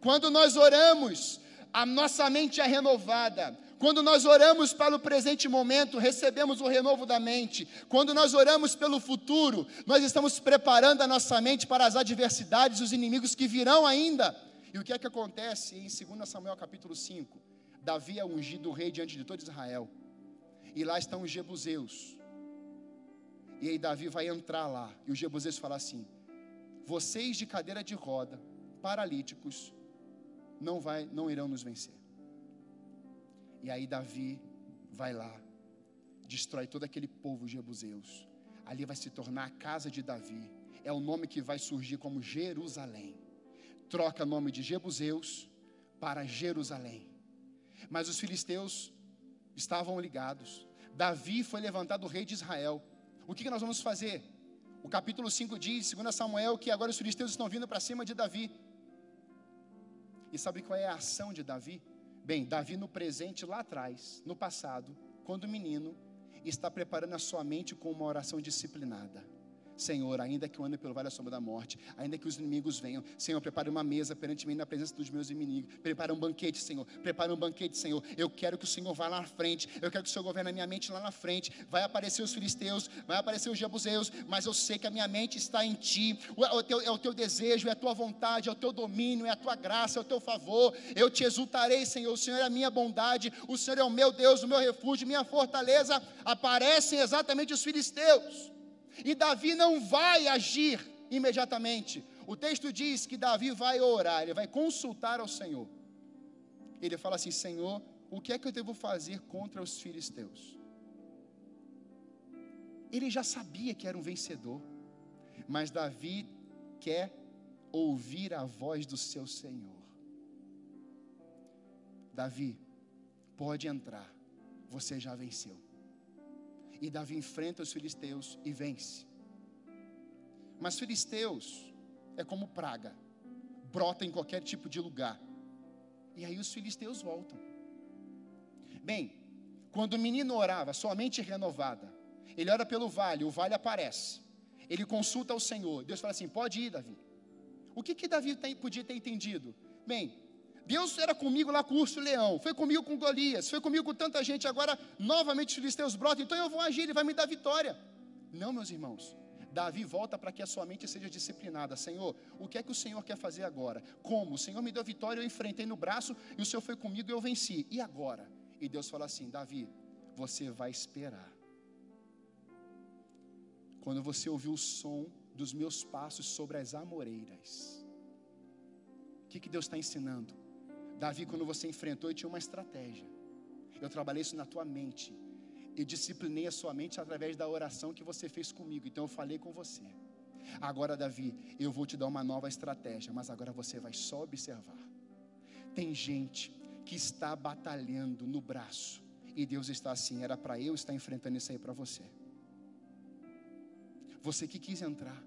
Quando nós oramos, a nossa mente é renovada. Quando nós oramos para o presente momento, recebemos o renovo da mente. Quando nós oramos pelo futuro, nós estamos preparando a nossa mente para as adversidades, os inimigos que virão ainda. E o que é que acontece em 2 Samuel capítulo 5? Davi é ungido rei diante de todo Israel. E lá estão os jebuseus. E aí Davi vai entrar lá. E os jebuseus falam assim: Vocês de cadeira de roda, paralíticos, não, vai, não irão nos vencer. E aí Davi vai lá, destrói todo aquele povo jebuseus. Ali vai se tornar a casa de Davi. É o nome que vai surgir como Jerusalém troca o nome de Jebuseus para Jerusalém. Mas os filisteus estavam ligados. Davi foi levantado rei de Israel. O que nós vamos fazer? O capítulo 5 diz, segundo Samuel, que agora os filisteus estão vindo para cima de Davi. E sabe qual é a ação de Davi? Bem, Davi no presente, lá atrás, no passado, quando menino, está preparando a sua mente com uma oração disciplinada. Senhor, ainda que eu ande pelo vale da sombra da morte, ainda que os inimigos venham, Senhor, prepare uma mesa perante mim na presença dos meus inimigos. Prepare um banquete, Senhor. Prepare um banquete, Senhor. Eu quero que o Senhor vá lá na frente. Eu quero que o Senhor governe a minha mente lá na frente. Vai aparecer os filisteus, vai aparecer os jebuseus, mas eu sei que a minha mente está em Ti. É o teu, é o teu desejo, é a tua vontade, é o teu domínio, é a tua graça, é o teu favor. Eu te exultarei, Senhor. O Senhor é a minha bondade, o Senhor é o meu Deus, o meu refúgio, minha fortaleza. Aparecem exatamente os filisteus. E Davi não vai agir imediatamente. O texto diz que Davi vai orar, ele vai consultar ao Senhor. Ele fala assim: Senhor, o que é que eu devo fazer contra os filisteus? Ele já sabia que era um vencedor, mas Davi quer ouvir a voz do seu Senhor. Davi, pode entrar, você já venceu. E Davi enfrenta os filisteus e vence. Mas filisteus é como praga, brota em qualquer tipo de lugar. E aí os filisteus voltam. Bem, quando o menino orava, sua mente renovada, ele ora pelo vale, o vale aparece. Ele consulta o Senhor. Deus fala assim: pode ir, Davi. O que, que Davi tem, podia ter entendido? Bem, Deus era comigo lá com o urso leão, foi comigo com Golias, foi comigo com tanta gente, agora novamente os filisteus brotam, então eu vou agir, ele vai me dar vitória. Não, meus irmãos. Davi volta para que a sua mente seja disciplinada. Senhor, o que é que o Senhor quer fazer agora? Como? O Senhor me deu vitória, eu enfrentei no braço e o Senhor foi comigo e eu venci. E agora? E Deus fala assim: Davi, você vai esperar. Quando você ouvir o som dos meus passos sobre as amoreiras, o que, que Deus está ensinando? Davi, quando você enfrentou, eu tinha uma estratégia. Eu trabalhei isso na tua mente. Eu disciplinei a sua mente através da oração que você fez comigo. Então eu falei com você. Agora, Davi, eu vou te dar uma nova estratégia, mas agora você vai só observar. Tem gente que está batalhando no braço e Deus está assim, era para eu estar enfrentando isso aí para você. Você que quis entrar,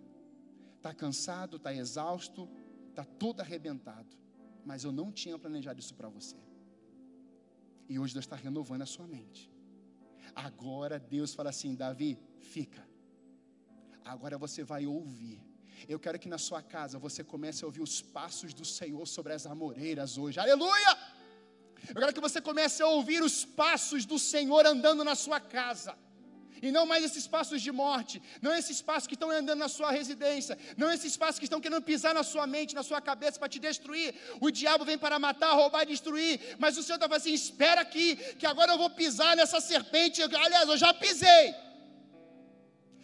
está cansado, está exausto, está todo arrebentado mas eu não tinha planejado isso para você. E hoje Deus está renovando a sua mente. Agora Deus fala assim: Davi, fica. Agora você vai ouvir. Eu quero que na sua casa você comece a ouvir os passos do Senhor sobre as amoreiras hoje. Aleluia! Eu quero que você comece a ouvir os passos do Senhor andando na sua casa. E não mais esses passos de morte, não esses passos que estão andando na sua residência, não esses passos que estão querendo pisar na sua mente, na sua cabeça para te destruir. O diabo vem para matar, roubar e destruir, mas o Senhor está falando assim: espera aqui, que agora eu vou pisar nessa serpente. Aliás, eu já pisei.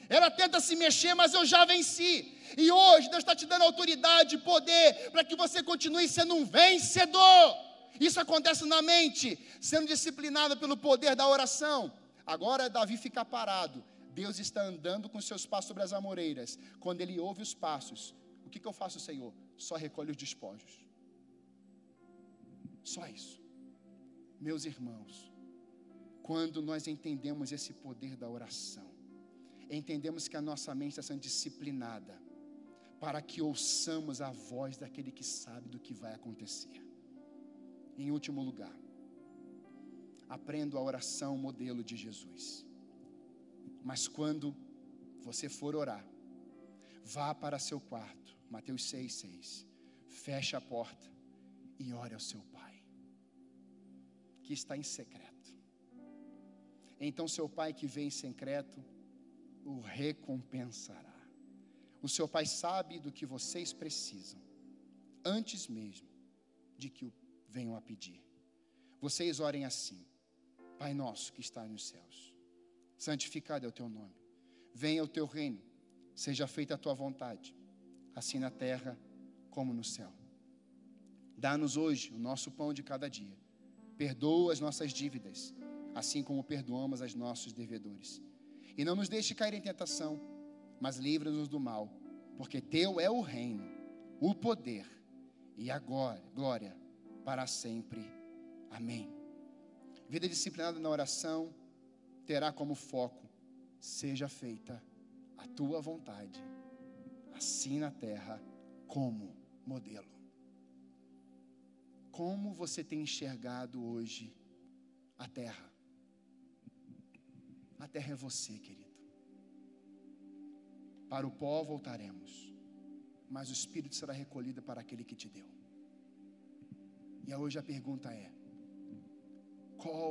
Ela tenta se mexer, mas eu já venci. E hoje Deus está te dando autoridade, poder, para que você continue sendo um vencedor. Isso acontece na mente, sendo disciplinado pelo poder da oração. Agora Davi fica parado. Deus está andando com seus passos sobre as amoreiras. Quando ele ouve os passos, o que, que eu faço, Senhor? Só recolhe os despojos. Só isso. Meus irmãos, quando nós entendemos esse poder da oração, entendemos que a nossa mente está sendo disciplinada para que ouçamos a voz daquele que sabe do que vai acontecer. Em último lugar, aprendo a oração modelo de Jesus. Mas quando você for orar, vá para seu quarto, Mateus 6, 6. Feche a porta e ore ao seu Pai, que está em secreto. Então, seu Pai que vem em secreto, o recompensará. O seu Pai sabe do que vocês precisam, antes mesmo de que o venham a pedir. Vocês orem assim: Pai nosso que está nos céus, santificado é o teu nome. Venha o teu reino, seja feita a tua vontade, assim na terra como no céu. Dá-nos hoje o nosso pão de cada dia. Perdoa as nossas dívidas, assim como perdoamos aos nossos devedores. E não nos deixe cair em tentação, mas livra-nos do mal, porque teu é o reino, o poder e a glória para sempre. Amém. Vida disciplinada na oração terá como foco: seja feita a tua vontade, assim na terra como modelo. Como você tem enxergado hoje a terra? A terra é você, querido. Para o pó voltaremos, mas o Espírito será recolhido para aquele que te deu. E hoje a pergunta é: qual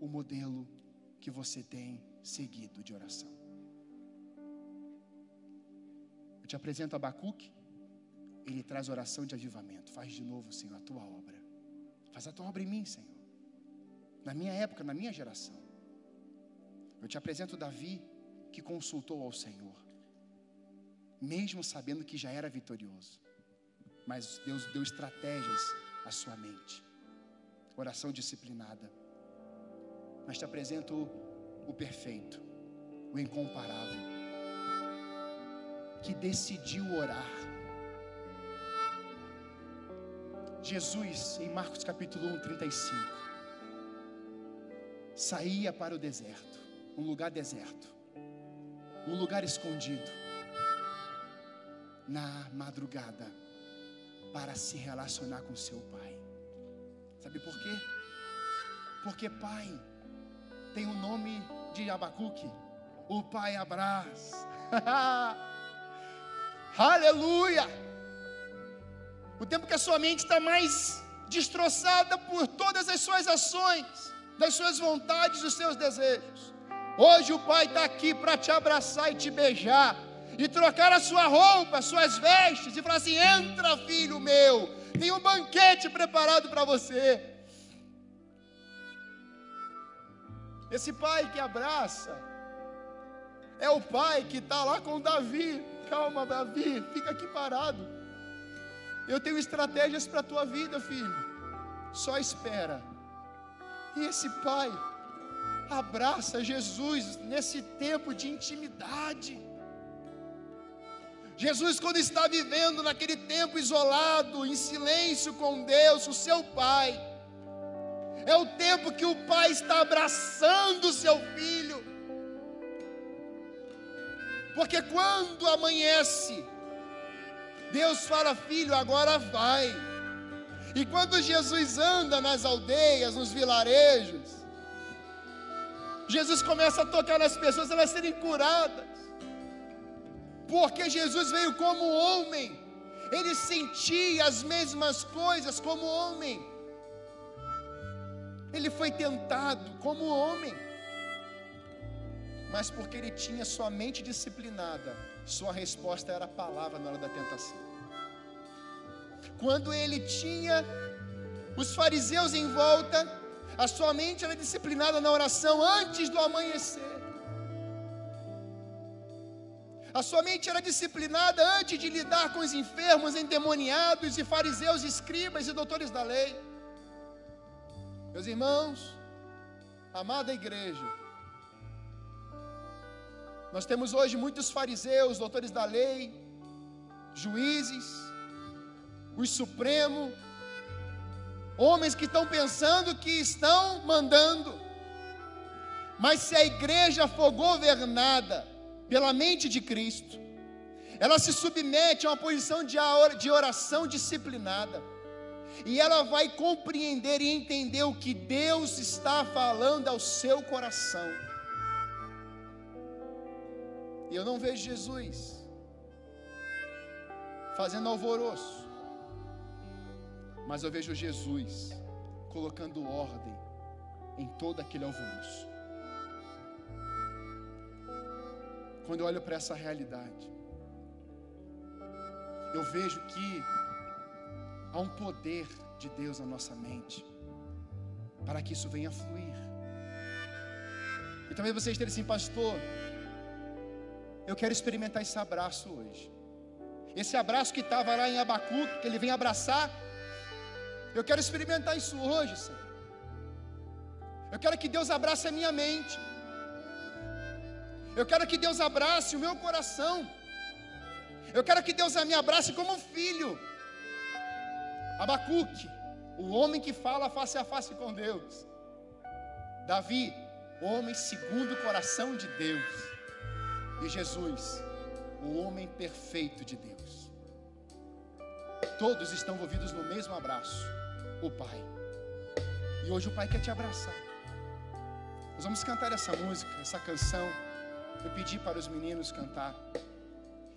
o modelo que você tem seguido de oração? Eu te apresento Abacuque, ele traz oração de avivamento. Faz de novo, Senhor, a tua obra. Faz a tua obra em mim, Senhor. Na minha época, na minha geração. Eu te apresento Davi, que consultou ao Senhor, mesmo sabendo que já era vitorioso. Mas Deus deu estratégias à sua mente oração disciplinada. Mas te apresento o perfeito, o incomparável, que decidiu orar. Jesus, em Marcos capítulo 1, 35, saía para o deserto, um lugar deserto, um lugar escondido, na madrugada, para se relacionar com seu Pai. Sabe por quê? Porque pai tem o nome de Abacuque, o pai abraça. Aleluia! O tempo que a sua mente está mais destroçada por todas as suas ações, das suas vontades, dos seus desejos. Hoje o Pai está aqui para te abraçar e te beijar, e trocar a sua roupa, as suas vestes, e falar assim: entra, filho meu, tem um banquete preparado para você. Esse pai que abraça é o pai que está lá com Davi. Calma, Davi, fica aqui parado. Eu tenho estratégias para a tua vida, filho. Só espera. E esse pai abraça Jesus nesse tempo de intimidade. Jesus, quando está vivendo naquele tempo isolado, em silêncio com Deus, o seu Pai, é o tempo que o Pai está abraçando o seu filho, porque quando amanhece, Deus fala, filho, agora vai. E quando Jesus anda nas aldeias, nos vilarejos, Jesus começa a tocar nas pessoas, elas serem curadas porque Jesus veio como homem, ele sentia as mesmas coisas como homem, ele foi tentado como homem, mas porque ele tinha sua mente disciplinada, sua resposta era a palavra na hora da tentação. Quando ele tinha os fariseus em volta, a sua mente era disciplinada na oração antes do amanhecer. A sua mente era disciplinada antes de lidar com os enfermos, endemoniados e fariseus, escribas e doutores da lei. Meus irmãos, amada igreja, nós temos hoje muitos fariseus, doutores da lei, juízes, os supremos, homens que estão pensando que estão mandando, mas se a igreja for governada pela mente de Cristo, ela se submete a uma posição de oração disciplinada, e ela vai compreender e entender o que Deus está falando ao seu coração. E eu não vejo Jesus fazendo alvoroço, mas eu vejo Jesus colocando ordem em todo aquele alvoroço. Quando eu olho para essa realidade, eu vejo que há um poder de Deus na nossa mente para que isso venha a fluir. E talvez você esteja assim, pastor, eu quero experimentar esse abraço hoje. Esse abraço que estava lá em Abacuque, que ele vem abraçar. Eu quero experimentar isso hoje, Senhor. Eu quero que Deus abrace a minha mente. Eu quero que Deus abrace o meu coração. Eu quero que Deus me abrace como filho. Abacuque, o homem que fala face a face com Deus. Davi, homem segundo o coração de Deus e Jesus, o homem perfeito de Deus. Todos estão envolvidos no mesmo abraço, o Pai. E hoje o Pai quer te abraçar. Nós vamos cantar essa música, essa canção. Eu pedi para os meninos cantar.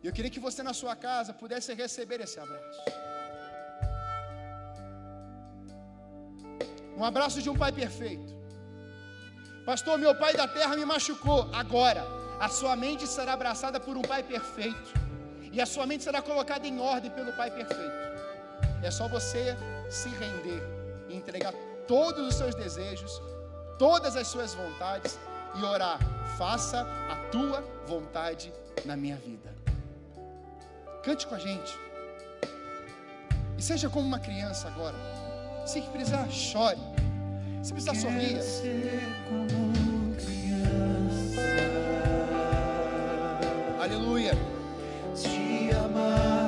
Eu queria que você na sua casa pudesse receber esse abraço. Um abraço de um pai perfeito. Pastor, meu pai da terra me machucou. Agora, a sua mente será abraçada por um Pai perfeito, e a sua mente será colocada em ordem pelo Pai perfeito. É só você se render e entregar todos os seus desejos, todas as suas vontades e orar: faça a tua vontade na minha vida. Cante com a gente. E seja como uma criança agora. Se precisar, chore. Se precisar, sorria. Aleluia. Te amar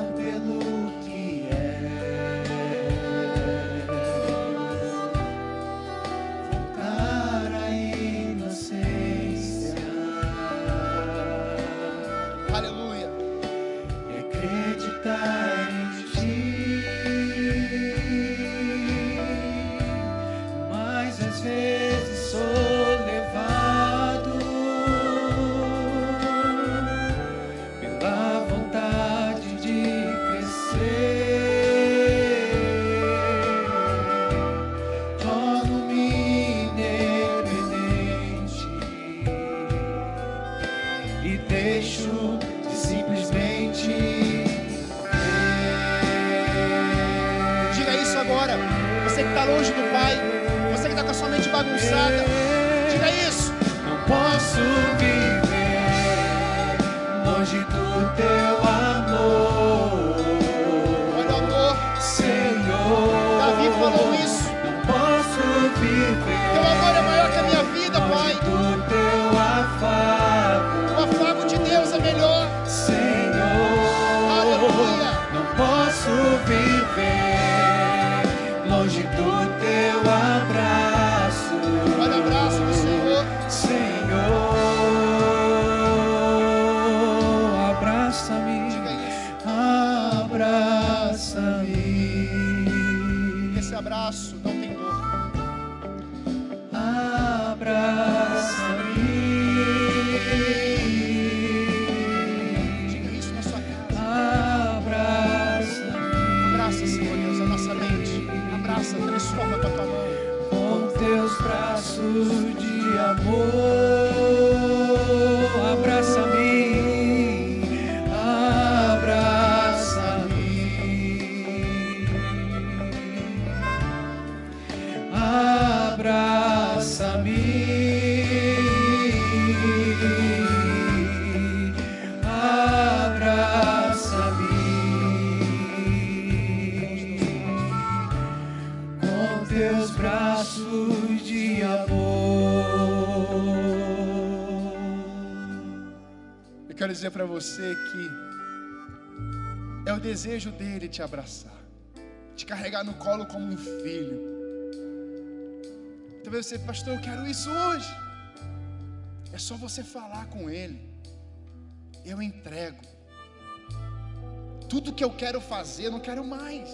para você que é o desejo dele te abraçar, te carregar no colo como um filho. Talvez você, pastor, eu quero isso hoje. É só você falar com ele. Eu entrego. Tudo que eu quero fazer, eu não quero mais.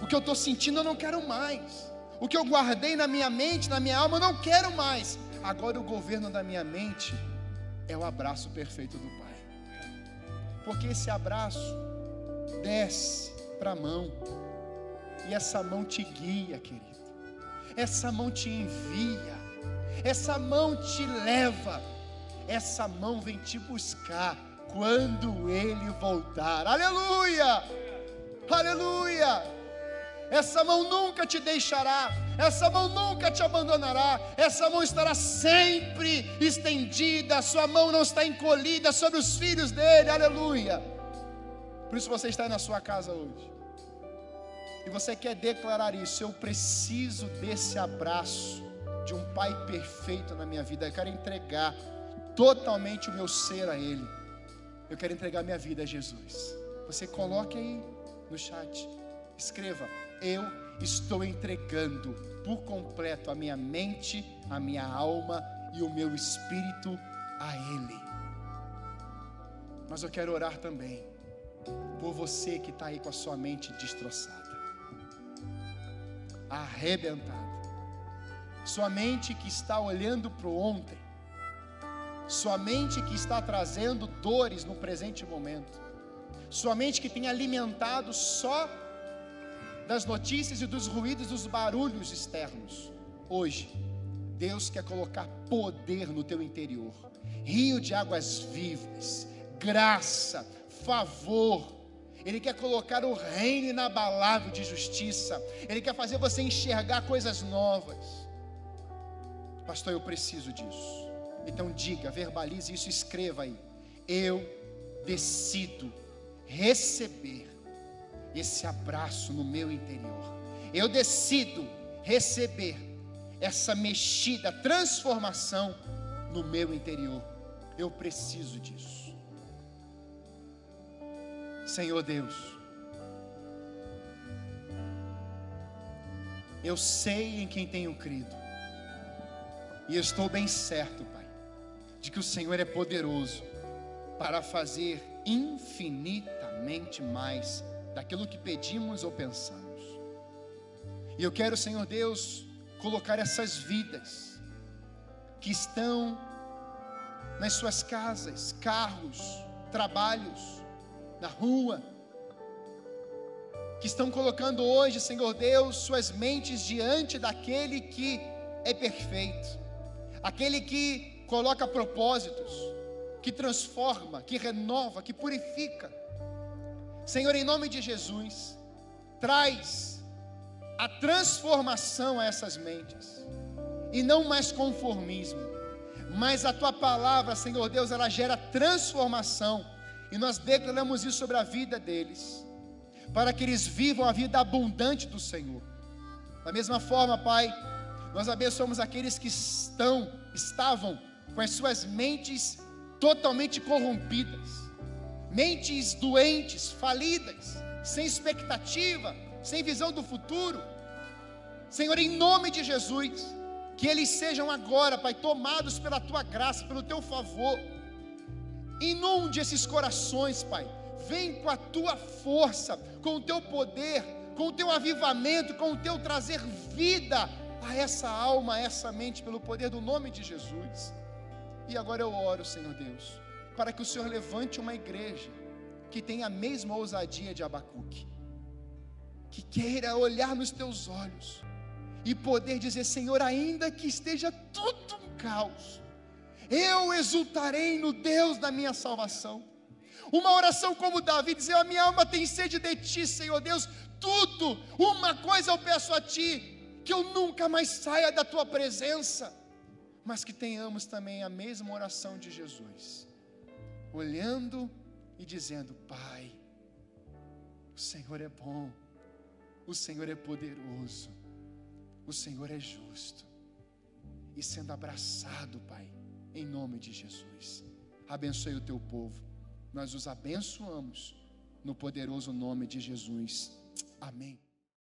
O que eu estou sentindo, eu não quero mais. O que eu guardei na minha mente, na minha alma, eu não quero mais. Agora o governo da minha mente é o abraço perfeito do Pai. Porque esse abraço desce para a mão. E essa mão te guia, querido. Essa mão te envia. Essa mão te leva. Essa mão vem te buscar quando ele voltar. Aleluia! Aleluia! Essa mão nunca te deixará, essa mão nunca te abandonará, essa mão estará sempre estendida, sua mão não está encolhida sobre os filhos dele, aleluia. Por isso você está aí na sua casa hoje, e você quer declarar isso, eu preciso desse abraço de um Pai perfeito na minha vida, eu quero entregar totalmente o meu ser a Ele, eu quero entregar minha vida a Jesus. Você coloque aí no chat, escreva eu estou entregando por completo a minha mente, a minha alma e o meu espírito a Ele. Mas eu quero orar também por você que está aí com a sua mente destroçada, arrebentada, sua mente que está olhando para o ontem, sua mente que está trazendo dores no presente momento, sua mente que tem alimentado só das notícias e dos ruídos, dos barulhos externos. Hoje, Deus quer colocar poder no teu interior, rio de águas vivas, graça, favor. Ele quer colocar o reino inabalável de justiça. Ele quer fazer você enxergar coisas novas. Pastor, eu preciso disso. Então diga, verbalize isso, escreva aí. Eu decido receber esse abraço no meu interior. Eu decido receber essa mexida, transformação no meu interior. Eu preciso disso. Senhor Deus, eu sei em quem tenho crido, e estou bem certo, Pai, de que o Senhor é poderoso para fazer infinitamente mais daquilo que pedimos ou pensamos. E eu quero, Senhor Deus, colocar essas vidas que estão nas suas casas, carros, trabalhos, na rua, que estão colocando hoje, Senhor Deus, suas mentes diante daquele que é perfeito, aquele que coloca propósitos, que transforma, que renova, que purifica. Senhor, em nome de Jesus, traz a transformação a essas mentes, e não mais conformismo, mas a tua palavra, Senhor Deus, ela gera transformação, e nós declaramos isso sobre a vida deles, para que eles vivam a vida abundante do Senhor. Da mesma forma, Pai, nós abençoamos aqueles que estão, estavam com as suas mentes totalmente corrompidas mentes doentes, falidas, sem expectativa, sem visão do futuro. Senhor, em nome de Jesus, que eles sejam agora, Pai, tomados pela tua graça, pelo teu favor. Inunde esses corações, Pai. Vem com a tua força, com o teu poder, com o teu avivamento, com o teu trazer vida a essa alma, a essa mente, pelo poder do nome de Jesus. E agora eu oro, Senhor Deus para que o Senhor levante uma igreja que tenha a mesma ousadia de Abacuque, que queira olhar nos teus olhos e poder dizer: Senhor, ainda que esteja tudo um caos, eu exultarei no Deus da minha salvação. Uma oração como Davi, dizer: A minha alma tem sede de ti, Senhor Deus, tudo, uma coisa eu peço a ti, que eu nunca mais saia da tua presença, mas que tenhamos também a mesma oração de Jesus, olhando e dizendo: Pai, o Senhor é bom, o Senhor é poderoso, o Senhor é justo, e sendo abraçado, Pai, em nome de Jesus, abençoe o teu povo, nós os abençoamos no poderoso nome de Jesus. Amém.